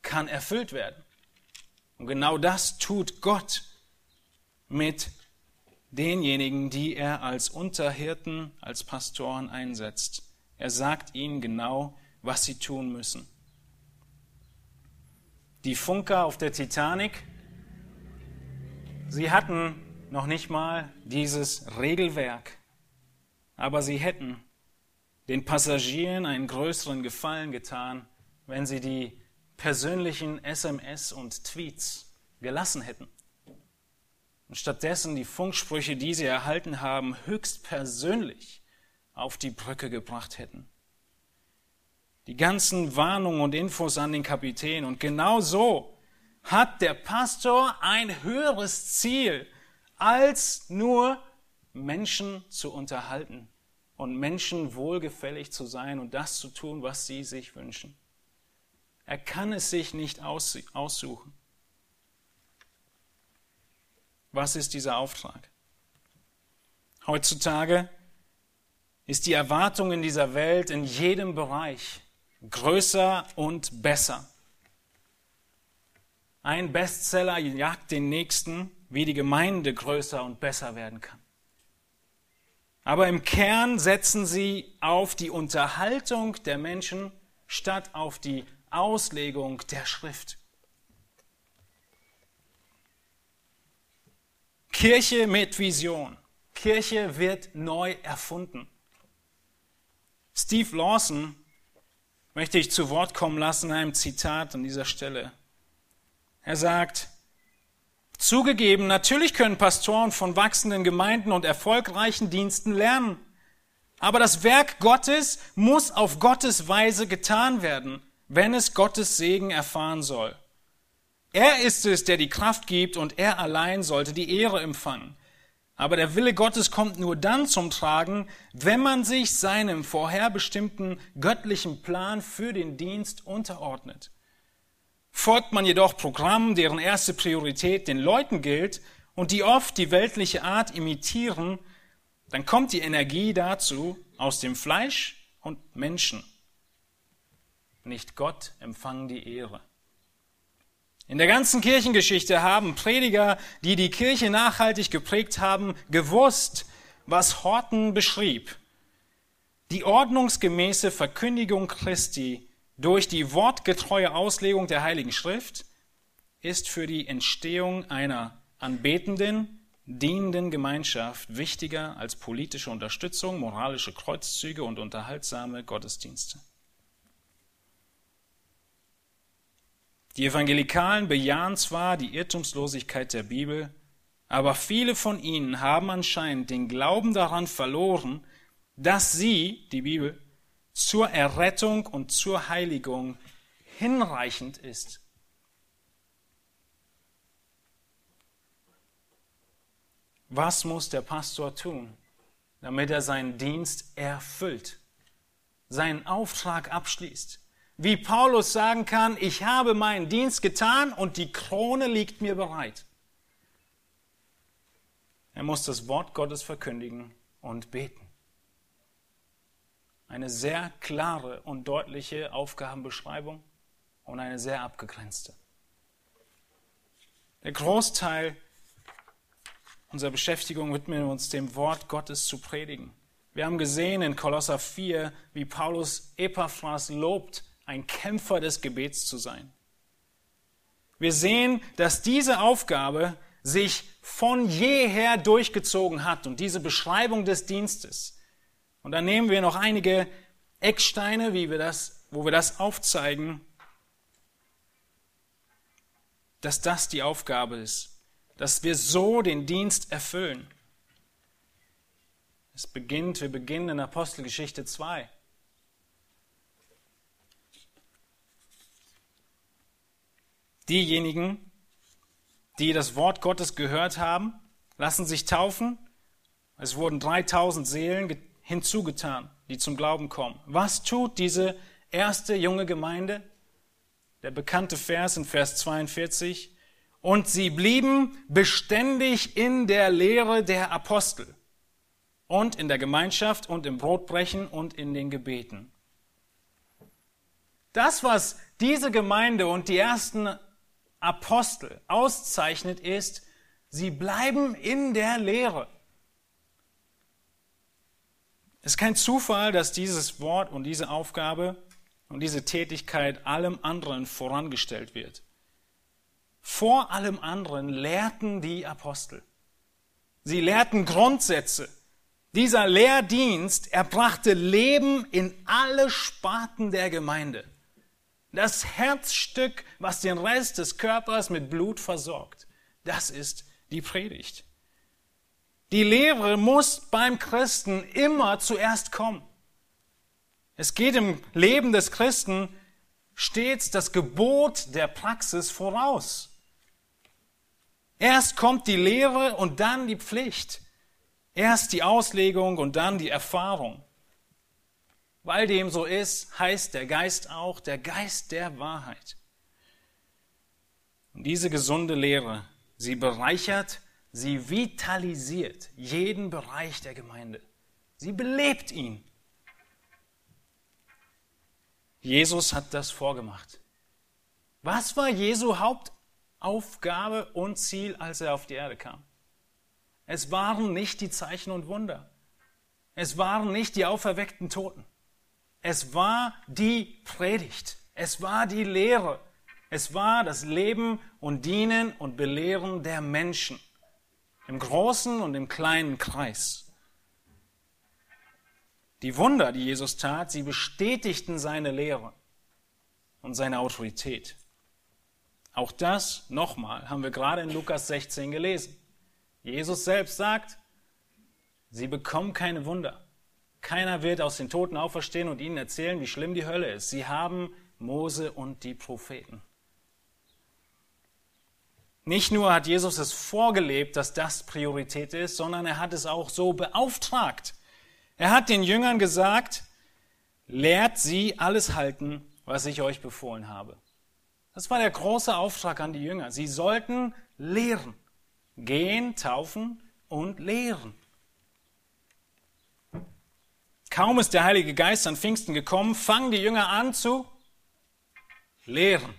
kann erfüllt werden. Und genau das tut Gott mit denjenigen, die er als Unterhirten, als Pastoren einsetzt. Er sagt ihnen genau, was sie tun müssen. Die Funker auf der Titanic, sie hatten noch nicht mal dieses Regelwerk, aber sie hätten den Passagieren einen größeren Gefallen getan, wenn sie die persönlichen SMS und Tweets gelassen hätten und stattdessen die Funksprüche, die sie erhalten haben, höchstpersönlich auf die Brücke gebracht hätten die ganzen Warnungen und Infos an den Kapitän. Und genau so hat der Pastor ein höheres Ziel, als nur Menschen zu unterhalten und Menschen wohlgefällig zu sein und das zu tun, was sie sich wünschen. Er kann es sich nicht aussuchen. Was ist dieser Auftrag? Heutzutage ist die Erwartung in dieser Welt in jedem Bereich größer und besser. Ein Bestseller jagt den nächsten, wie die Gemeinde größer und besser werden kann. Aber im Kern setzen sie auf die Unterhaltung der Menschen statt auf die Auslegung der Schrift. Kirche mit Vision. Kirche wird neu erfunden. Steve Lawson möchte ich zu Wort kommen lassen in einem Zitat an dieser Stelle. Er sagt, zugegeben, natürlich können Pastoren von wachsenden Gemeinden und erfolgreichen Diensten lernen. Aber das Werk Gottes muss auf Gottes Weise getan werden, wenn es Gottes Segen erfahren soll. Er ist es, der die Kraft gibt und er allein sollte die Ehre empfangen. Aber der Wille Gottes kommt nur dann zum Tragen, wenn man sich seinem vorherbestimmten göttlichen Plan für den Dienst unterordnet. Folgt man jedoch Programmen, deren erste Priorität den Leuten gilt und die oft die weltliche Art imitieren, dann kommt die Energie dazu aus dem Fleisch und Menschen. Nicht Gott empfangen die Ehre. In der ganzen Kirchengeschichte haben Prediger, die die Kirche nachhaltig geprägt haben, gewusst, was Horten beschrieb. Die ordnungsgemäße Verkündigung Christi durch die wortgetreue Auslegung der Heiligen Schrift ist für die Entstehung einer anbetenden, dienenden Gemeinschaft wichtiger als politische Unterstützung, moralische Kreuzzüge und unterhaltsame Gottesdienste. Die Evangelikalen bejahen zwar die Irrtumslosigkeit der Bibel, aber viele von ihnen haben anscheinend den Glauben daran verloren, dass sie, die Bibel, zur Errettung und zur Heiligung hinreichend ist. Was muss der Pastor tun, damit er seinen Dienst erfüllt, seinen Auftrag abschließt? Wie Paulus sagen kann, ich habe meinen Dienst getan und die Krone liegt mir bereit. Er muss das Wort Gottes verkündigen und beten. Eine sehr klare und deutliche Aufgabenbeschreibung und eine sehr abgegrenzte. Der Großteil unserer Beschäftigung widmen wir uns dem Wort Gottes zu predigen. Wir haben gesehen in Kolosser 4, wie Paulus Epaphras lobt, ein Kämpfer des Gebets zu sein. Wir sehen, dass diese Aufgabe sich von jeher durchgezogen hat und diese Beschreibung des Dienstes und dann nehmen wir noch einige Ecksteine, wie wir das, wo wir das aufzeigen, dass das die Aufgabe ist, dass wir so den Dienst erfüllen. Es beginnt, wir beginnen in Apostelgeschichte 2. Diejenigen, die das Wort Gottes gehört haben, lassen sich taufen. Es wurden 3000 Seelen hinzugetan, die zum Glauben kommen. Was tut diese erste junge Gemeinde? Der bekannte Vers in Vers 42. Und sie blieben beständig in der Lehre der Apostel und in der Gemeinschaft und im Brotbrechen und in den Gebeten. Das, was diese Gemeinde und die ersten Apostel auszeichnet, ist, sie bleiben in der Lehre. Es ist kein Zufall, dass dieses Wort und diese Aufgabe und diese Tätigkeit allem anderen vorangestellt wird. Vor allem anderen lehrten die Apostel. Sie lehrten Grundsätze. Dieser Lehrdienst, er brachte Leben in alle Sparten der Gemeinde. Das Herzstück, was den Rest des Körpers mit Blut versorgt, das ist die Predigt. Die Lehre muss beim Christen immer zuerst kommen. Es geht im Leben des Christen stets das Gebot der Praxis voraus. Erst kommt die Lehre und dann die Pflicht. Erst die Auslegung und dann die Erfahrung. Weil dem so ist, heißt der Geist auch der Geist der Wahrheit. Und diese gesunde Lehre, sie bereichert Sie vitalisiert jeden Bereich der Gemeinde. Sie belebt ihn. Jesus hat das vorgemacht. Was war Jesu Hauptaufgabe und Ziel, als er auf die Erde kam? Es waren nicht die Zeichen und Wunder. Es waren nicht die auferweckten Toten. Es war die Predigt. Es war die Lehre. Es war das Leben und Dienen und Belehren der Menschen im großen und im kleinen Kreis. Die Wunder, die Jesus tat, sie bestätigten seine Lehre und seine Autorität. Auch das, nochmal, haben wir gerade in Lukas 16 gelesen. Jesus selbst sagt, sie bekommen keine Wunder. Keiner wird aus den Toten auferstehen und ihnen erzählen, wie schlimm die Hölle ist. Sie haben Mose und die Propheten. Nicht nur hat Jesus es vorgelebt, dass das Priorität ist, sondern er hat es auch so beauftragt. Er hat den Jüngern gesagt, lehrt sie alles halten, was ich euch befohlen habe. Das war der große Auftrag an die Jünger. Sie sollten lehren. Gehen, taufen und lehren. Kaum ist der Heilige Geist an Pfingsten gekommen, fangen die Jünger an zu lehren,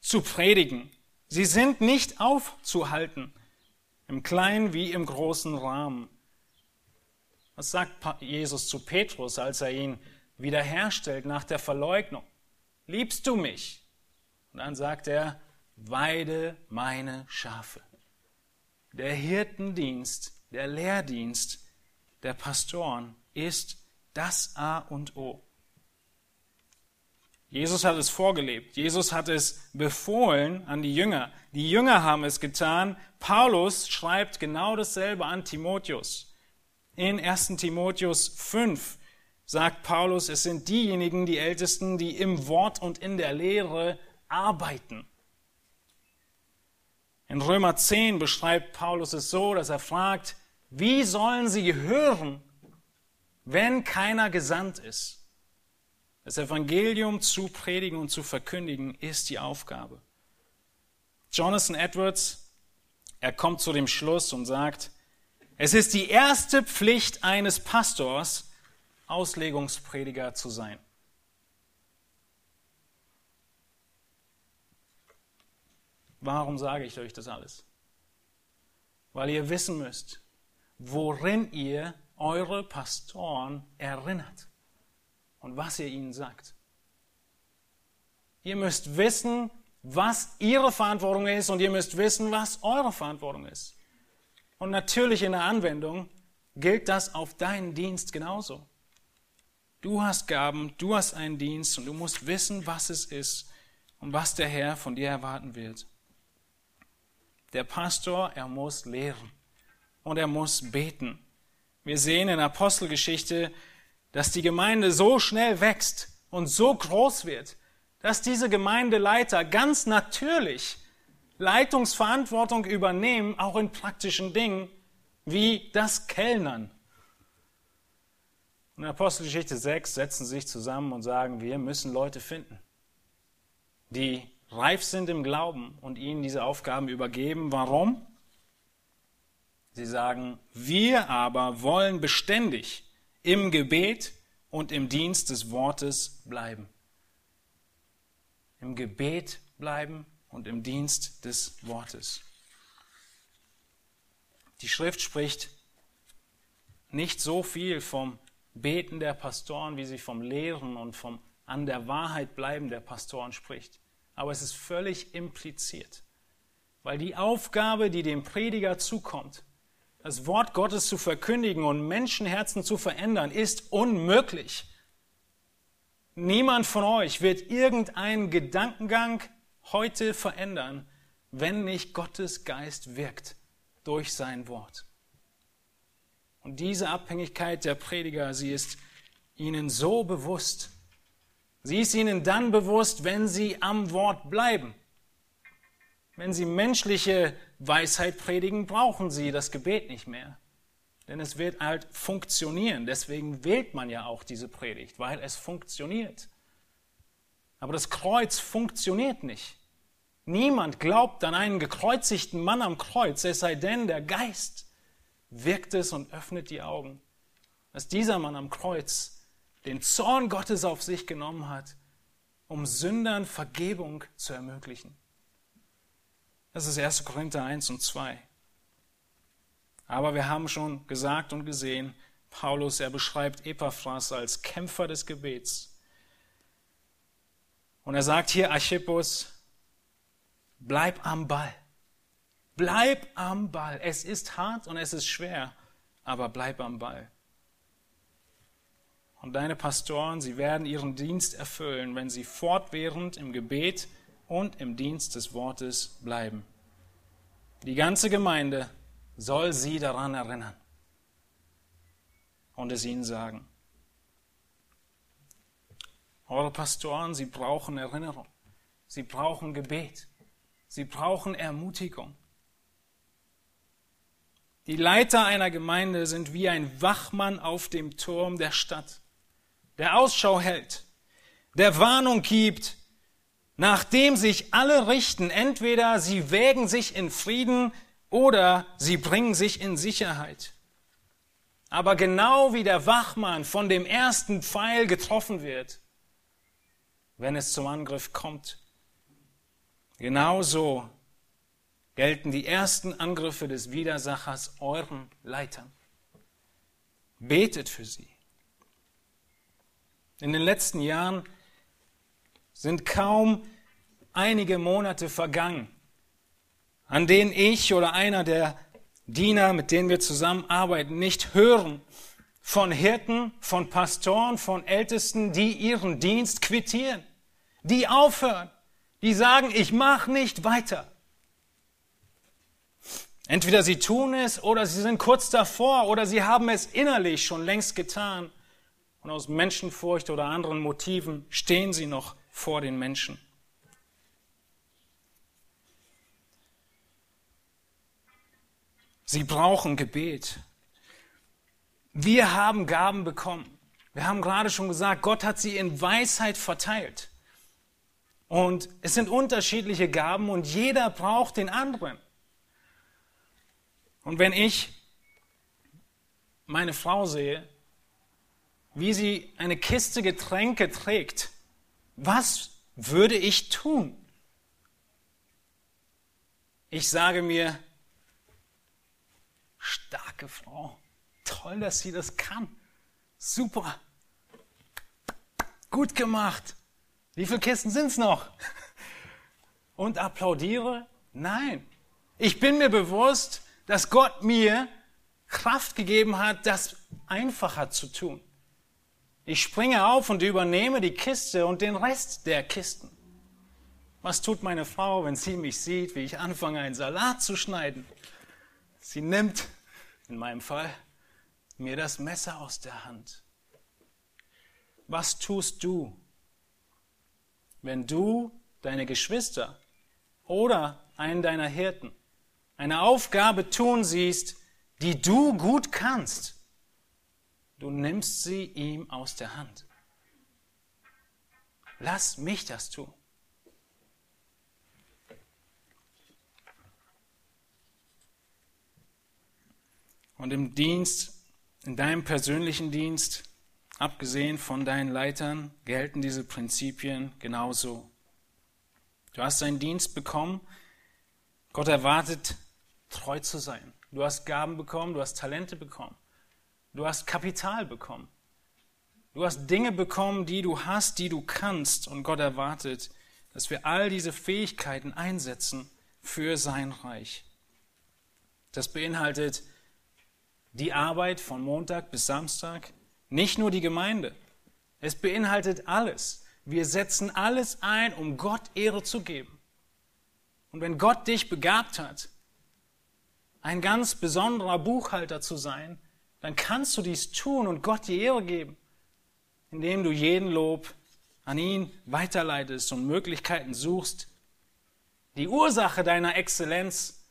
zu predigen, Sie sind nicht aufzuhalten, im kleinen wie im großen Rahmen. Was sagt Jesus zu Petrus, als er ihn wiederherstellt nach der Verleugnung? Liebst du mich? Und dann sagt er, weide meine Schafe. der Hirtendienst, der Lehrdienst der Pastoren ist das A und O. Jesus hat es vorgelebt. Jesus hat es befohlen an die Jünger. Die Jünger haben es getan. Paulus schreibt genau dasselbe an Timotheus. In 1. Timotheus 5 sagt Paulus, es sind diejenigen, die Ältesten, die im Wort und in der Lehre arbeiten. In Römer 10 beschreibt Paulus es so, dass er fragt, wie sollen sie hören, wenn keiner gesandt ist? Das Evangelium zu predigen und zu verkündigen ist die Aufgabe. Jonathan Edwards, er kommt zu dem Schluss und sagt, es ist die erste Pflicht eines Pastors, Auslegungsprediger zu sein. Warum sage ich euch das alles? Weil ihr wissen müsst, worin ihr eure Pastoren erinnert und was ihr ihnen sagt. Ihr müsst wissen, was ihre Verantwortung ist und ihr müsst wissen, was eure Verantwortung ist. Und natürlich in der Anwendung gilt das auf deinen Dienst genauso. Du hast Gaben, du hast einen Dienst und du musst wissen, was es ist und was der Herr von dir erwarten wird. Der Pastor, er muss lehren und er muss beten. Wir sehen in Apostelgeschichte, dass die Gemeinde so schnell wächst und so groß wird, dass diese Gemeindeleiter ganz natürlich Leitungsverantwortung übernehmen, auch in praktischen Dingen wie das Kellnern. In Apostelgeschichte 6 setzen sie sich zusammen und sagen, wir müssen Leute finden, die reif sind im Glauben und ihnen diese Aufgaben übergeben. Warum? Sie sagen, wir aber wollen beständig im Gebet und im Dienst des Wortes bleiben. Im Gebet bleiben und im Dienst des Wortes. Die Schrift spricht nicht so viel vom Beten der Pastoren, wie sie vom Lehren und vom an der Wahrheit bleiben der Pastoren spricht. Aber es ist völlig impliziert, weil die Aufgabe, die dem Prediger zukommt, das Wort Gottes zu verkündigen und Menschenherzen zu verändern, ist unmöglich. Niemand von euch wird irgendeinen Gedankengang heute verändern, wenn nicht Gottes Geist wirkt durch sein Wort. Und diese Abhängigkeit der Prediger, sie ist ihnen so bewusst. Sie ist ihnen dann bewusst, wenn sie am Wort bleiben. Wenn sie menschliche Weisheit predigen, brauchen sie das Gebet nicht mehr. Denn es wird halt funktionieren. Deswegen wählt man ja auch diese Predigt, weil es funktioniert. Aber das Kreuz funktioniert nicht. Niemand glaubt an einen gekreuzigten Mann am Kreuz, es sei denn, der Geist wirkt es und öffnet die Augen. Dass dieser Mann am Kreuz den Zorn Gottes auf sich genommen hat, um Sündern Vergebung zu ermöglichen. Das ist 1. Korinther 1 und 2. Aber wir haben schon gesagt und gesehen, Paulus, er beschreibt Epaphras als Kämpfer des Gebets. Und er sagt hier, Archippus, bleib am Ball. Bleib am Ball. Es ist hart und es ist schwer, aber bleib am Ball. Und deine Pastoren, sie werden ihren Dienst erfüllen, wenn sie fortwährend im Gebet und im Dienst des Wortes bleiben. Die ganze Gemeinde soll sie daran erinnern und es ihnen sagen. Eure Pastoren, sie brauchen Erinnerung, sie brauchen Gebet, sie brauchen Ermutigung. Die Leiter einer Gemeinde sind wie ein Wachmann auf dem Turm der Stadt, der Ausschau hält, der Warnung gibt, nachdem sich alle richten, entweder sie wägen sich in Frieden oder sie bringen sich in Sicherheit. Aber genau wie der Wachmann von dem ersten Pfeil getroffen wird, wenn es zum Angriff kommt, genauso gelten die ersten Angriffe des Widersachers euren Leitern. Betet für sie. In den letzten Jahren sind kaum einige Monate vergangen, an denen ich oder einer der Diener, mit denen wir zusammenarbeiten, nicht hören von Hirten, von Pastoren, von Ältesten, die ihren Dienst quittieren, die aufhören, die sagen, ich mache nicht weiter. Entweder sie tun es oder sie sind kurz davor oder sie haben es innerlich schon längst getan und aus Menschenfurcht oder anderen Motiven stehen sie noch vor den Menschen. Sie brauchen Gebet. Wir haben Gaben bekommen. Wir haben gerade schon gesagt, Gott hat sie in Weisheit verteilt. Und es sind unterschiedliche Gaben und jeder braucht den anderen. Und wenn ich meine Frau sehe, wie sie eine Kiste Getränke trägt, was würde ich tun? Ich sage mir, starke Frau, toll, dass sie das kann. Super. Gut gemacht. Wie viele Kisten sind es noch? Und applaudiere? Nein. Ich bin mir bewusst, dass Gott mir Kraft gegeben hat, das einfacher zu tun. Ich springe auf und übernehme die Kiste und den Rest der Kisten. Was tut meine Frau, wenn sie mich sieht, wie ich anfange, einen Salat zu schneiden? Sie nimmt, in meinem Fall, mir das Messer aus der Hand. Was tust du, wenn du deine Geschwister oder einen deiner Hirten eine Aufgabe tun siehst, die du gut kannst? Du nimmst sie ihm aus der Hand. Lass mich das tun. Und im Dienst, in deinem persönlichen Dienst, abgesehen von deinen Leitern, gelten diese Prinzipien genauso. Du hast deinen Dienst bekommen. Gott erwartet, treu zu sein. Du hast Gaben bekommen, du hast Talente bekommen. Du hast Kapital bekommen. Du hast Dinge bekommen, die du hast, die du kannst. Und Gott erwartet, dass wir all diese Fähigkeiten einsetzen für sein Reich. Das beinhaltet die Arbeit von Montag bis Samstag, nicht nur die Gemeinde. Es beinhaltet alles. Wir setzen alles ein, um Gott Ehre zu geben. Und wenn Gott dich begabt hat, ein ganz besonderer Buchhalter zu sein, dann kannst du dies tun und Gott die Ehre geben, indem du jeden Lob an ihn weiterleitest und Möglichkeiten suchst, die Ursache deiner Exzellenz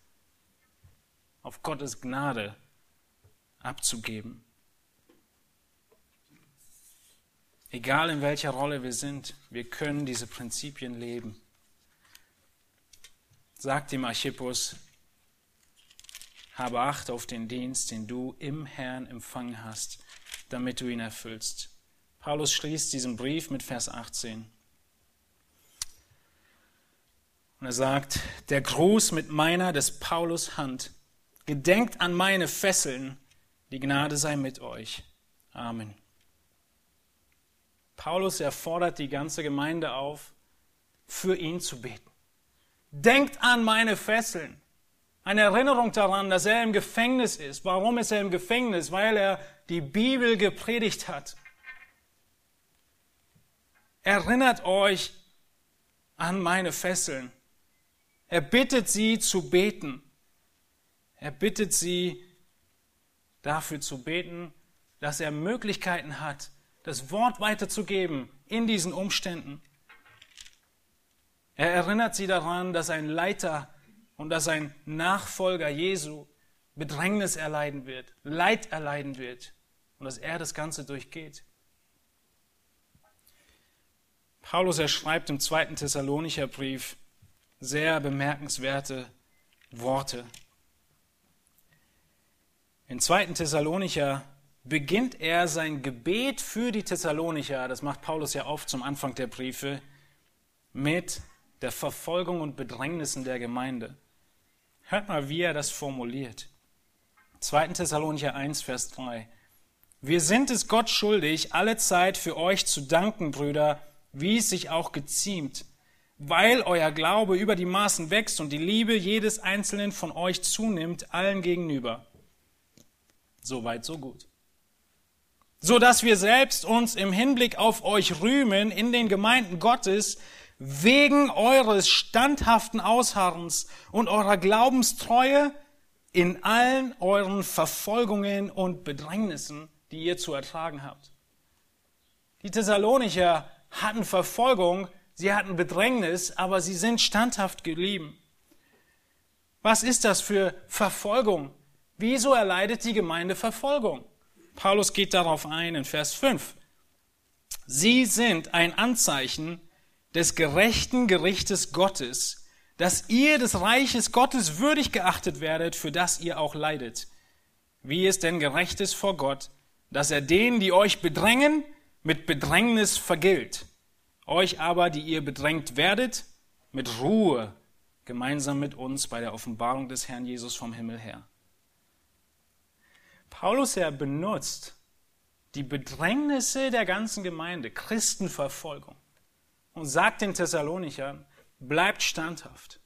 auf Gottes Gnade abzugeben. Egal in welcher Rolle wir sind, wir können diese Prinzipien leben. Sagt dem Archippus, habe Acht auf den Dienst, den du im Herrn empfangen hast, damit du ihn erfüllst. Paulus schließt diesen Brief mit Vers 18. Und er sagt, der Gruß mit meiner des Paulus Hand. Gedenkt an meine Fesseln. Die Gnade sei mit euch. Amen. Paulus erfordert die ganze Gemeinde auf, für ihn zu beten. Denkt an meine Fesseln. Eine Erinnerung daran, dass er im Gefängnis ist. Warum ist er im Gefängnis? Weil er die Bibel gepredigt hat. Erinnert euch an meine Fesseln. Er bittet sie zu beten. Er bittet sie dafür zu beten, dass er Möglichkeiten hat, das Wort weiterzugeben in diesen Umständen. Er erinnert sie daran, dass ein Leiter und dass ein Nachfolger Jesu Bedrängnis erleiden wird, Leid erleiden wird und dass er das Ganze durchgeht. Paulus, er schreibt im zweiten Thessalonicher Brief sehr bemerkenswerte Worte. Im zweiten Thessalonicher beginnt er sein Gebet für die Thessalonicher, das macht Paulus ja oft zum Anfang der Briefe, mit der Verfolgung und Bedrängnissen der Gemeinde. Hört mal, wie er das formuliert. 2. Thessalonicher 1, Vers 3. Wir sind es Gott schuldig, alle Zeit für euch zu danken, Brüder, wie es sich auch geziemt, weil euer Glaube über die Maßen wächst und die Liebe jedes Einzelnen von euch zunimmt, allen gegenüber. So weit, so gut. So dass wir selbst uns im Hinblick auf euch rühmen in den Gemeinden Gottes, wegen eures standhaften Ausharrens und eurer Glaubenstreue in allen euren Verfolgungen und Bedrängnissen, die ihr zu ertragen habt. Die Thessalonicher hatten Verfolgung, sie hatten Bedrängnis, aber sie sind standhaft geblieben. Was ist das für Verfolgung? Wieso erleidet die Gemeinde Verfolgung? Paulus geht darauf ein in Vers 5. Sie sind ein Anzeichen des gerechten Gerichtes Gottes, dass ihr des Reiches Gottes würdig geachtet werdet, für das ihr auch leidet. Wie es denn gerecht ist vor Gott, dass er denen, die euch bedrängen, mit Bedrängnis vergilt. Euch aber, die ihr bedrängt werdet, mit Ruhe gemeinsam mit uns bei der Offenbarung des Herrn Jesus vom Himmel her. Paulus er benutzt die Bedrängnisse der ganzen Gemeinde, Christenverfolgung, und sagt den Thessalonichern, bleibt standhaft.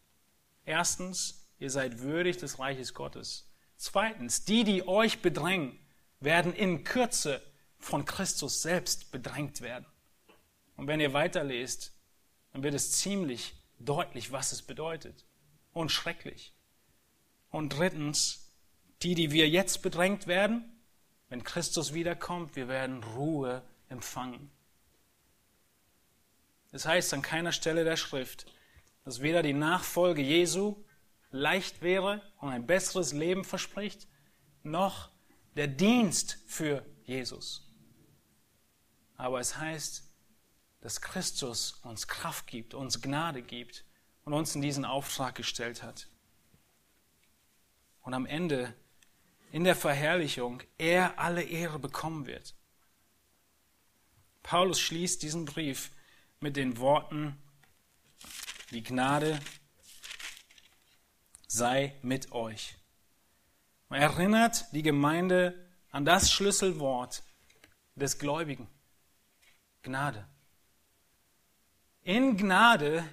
Erstens, ihr seid würdig des Reiches Gottes. Zweitens, die, die euch bedrängen, werden in Kürze von Christus selbst bedrängt werden. Und wenn ihr weiterlest, dann wird es ziemlich deutlich, was es bedeutet. Und schrecklich. Und drittens, die, die wir jetzt bedrängt werden, wenn Christus wiederkommt, wir werden Ruhe empfangen. Es heißt an keiner Stelle der Schrift, dass weder die Nachfolge Jesu leicht wäre und ein besseres Leben verspricht, noch der Dienst für Jesus. Aber es heißt, dass Christus uns Kraft gibt, uns Gnade gibt und uns in diesen Auftrag gestellt hat. Und am Ende, in der Verherrlichung, er alle Ehre bekommen wird. Paulus schließt diesen Brief mit den Worten, die Gnade sei mit euch. Man erinnert die Gemeinde an das Schlüsselwort des Gläubigen. Gnade. In Gnade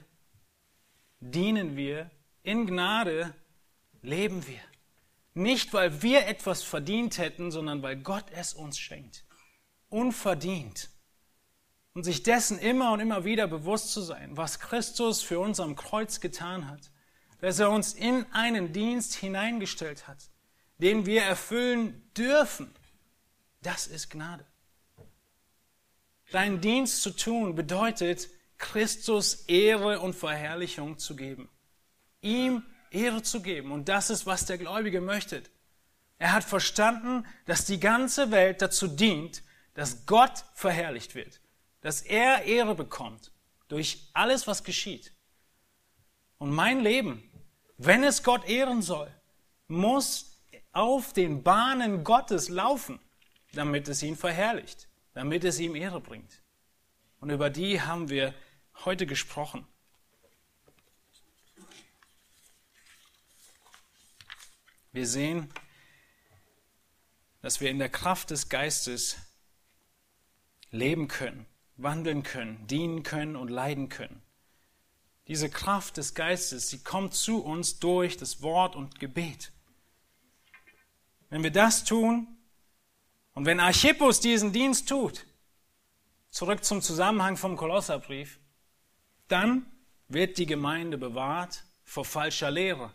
dienen wir, in Gnade leben wir. Nicht, weil wir etwas verdient hätten, sondern weil Gott es uns schenkt. Unverdient und sich dessen immer und immer wieder bewusst zu sein, was Christus für uns am Kreuz getan hat, dass er uns in einen Dienst hineingestellt hat, den wir erfüllen dürfen, das ist Gnade. Deinen Dienst zu tun bedeutet, Christus Ehre und Verherrlichung zu geben. Ihm Ehre zu geben. Und das ist, was der Gläubige möchte. Er hat verstanden, dass die ganze Welt dazu dient, dass Gott verherrlicht wird dass er Ehre bekommt durch alles, was geschieht. Und mein Leben, wenn es Gott ehren soll, muss auf den Bahnen Gottes laufen, damit es ihn verherrlicht, damit es ihm Ehre bringt. Und über die haben wir heute gesprochen. Wir sehen, dass wir in der Kraft des Geistes leben können wandeln können, dienen können und leiden können. Diese Kraft des Geistes, sie kommt zu uns durch das Wort und Gebet. Wenn wir das tun und wenn Archippus diesen Dienst tut, zurück zum Zusammenhang vom Kolosserbrief, dann wird die Gemeinde bewahrt vor falscher Lehre,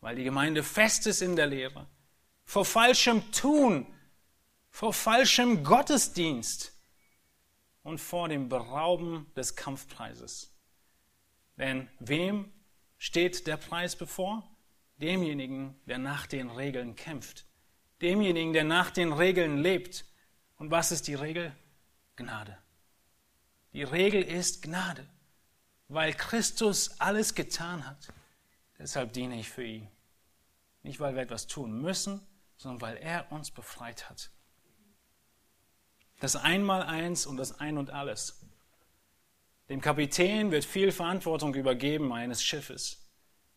weil die Gemeinde fest ist in der Lehre, vor falschem Tun, vor falschem Gottesdienst, und vor dem Berauben des Kampfpreises. Denn wem steht der Preis bevor? Demjenigen, der nach den Regeln kämpft. Demjenigen, der nach den Regeln lebt. Und was ist die Regel? Gnade. Die Regel ist Gnade, weil Christus alles getan hat. Deshalb diene ich für ihn. Nicht, weil wir etwas tun müssen, sondern weil er uns befreit hat. Das Einmaleins und das Ein und alles. Dem Kapitän wird viel Verantwortung übergeben eines Schiffes.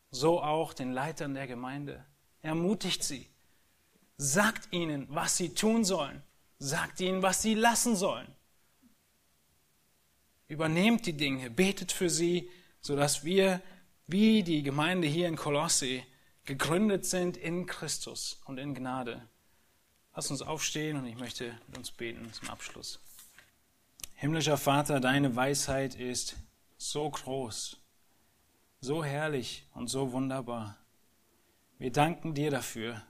So auch den Leitern der Gemeinde. Ermutigt sie. Sagt ihnen, was sie tun sollen. Sagt ihnen, was sie lassen sollen. Übernehmt die Dinge, betet für sie sodass wir, wie die Gemeinde hier in Kolosse, gegründet sind in Christus und in Gnade. Lass uns aufstehen und ich möchte mit uns beten zum Abschluss. Himmlischer Vater, deine Weisheit ist so groß, so herrlich und so wunderbar. Wir danken dir dafür,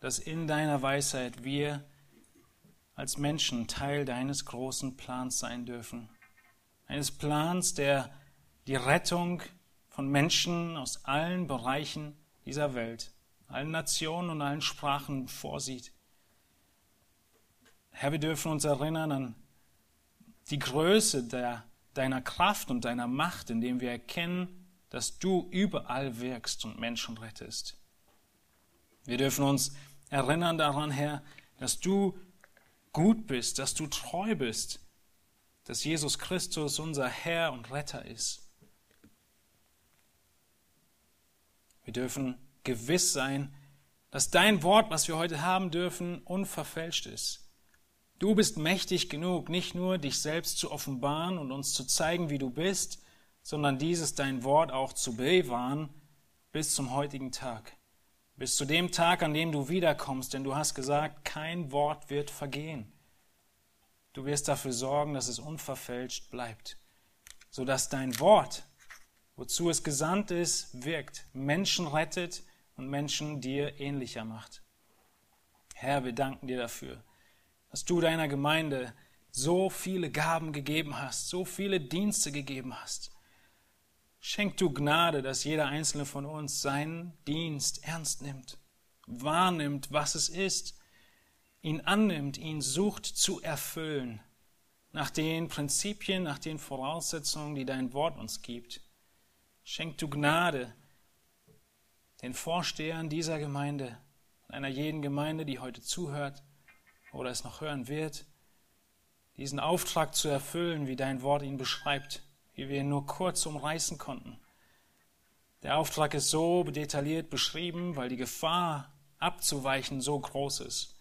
dass in deiner Weisheit wir als Menschen Teil deines großen Plans sein dürfen. Eines Plans, der die Rettung von Menschen aus allen Bereichen dieser Welt, allen Nationen und allen Sprachen vorsieht. Herr, wir dürfen uns erinnern an die Größe der, deiner Kraft und deiner Macht, indem wir erkennen, dass du überall wirkst und Menschen rettest. Wir dürfen uns erinnern daran, Herr, dass du gut bist, dass du treu bist, dass Jesus Christus unser Herr und Retter ist. Wir dürfen gewiss sein, dass dein Wort, was wir heute haben dürfen, unverfälscht ist. Du bist mächtig genug, nicht nur dich selbst zu offenbaren und uns zu zeigen, wie du bist, sondern dieses dein Wort auch zu bewahren bis zum heutigen Tag. Bis zu dem Tag, an dem du wiederkommst, denn du hast gesagt, kein Wort wird vergehen. Du wirst dafür sorgen, dass es unverfälscht bleibt, sodass dein Wort wozu es gesandt ist, wirkt, Menschen rettet und Menschen dir ähnlicher macht. Herr, wir danken dir dafür, dass du deiner Gemeinde so viele Gaben gegeben hast, so viele Dienste gegeben hast. Schenk du Gnade, dass jeder einzelne von uns seinen Dienst ernst nimmt, wahrnimmt, was es ist, ihn annimmt, ihn sucht zu erfüllen, nach den Prinzipien, nach den Voraussetzungen, die dein Wort uns gibt. Schenk du Gnade den Vorstehern dieser Gemeinde, einer jeden Gemeinde, die heute zuhört oder es noch hören wird, diesen Auftrag zu erfüllen, wie dein Wort ihn beschreibt, wie wir ihn nur kurz umreißen konnten. Der Auftrag ist so detailliert beschrieben, weil die Gefahr abzuweichen so groß ist.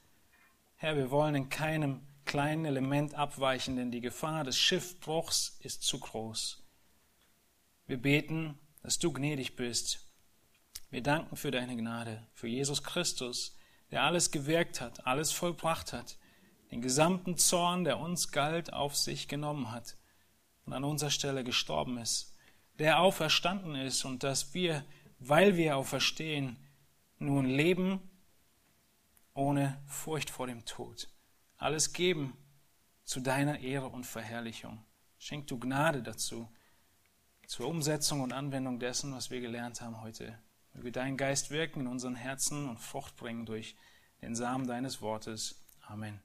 Herr, wir wollen in keinem kleinen Element abweichen, denn die Gefahr des Schiffbruchs ist zu groß. Wir beten, dass du gnädig bist. Wir danken für deine Gnade, für Jesus Christus, der alles gewirkt hat, alles vollbracht hat, den gesamten Zorn, der uns galt, auf sich genommen hat und an unserer Stelle gestorben ist, der auferstanden ist und dass wir, weil wir auferstehen, nun leben ohne Furcht vor dem Tod. Alles geben zu deiner Ehre und Verherrlichung. Schenk du Gnade dazu zur Umsetzung und Anwendung dessen, was wir gelernt haben heute. Möge dein Geist wirken in unseren Herzen und Frucht bringen durch den Samen deines Wortes. Amen.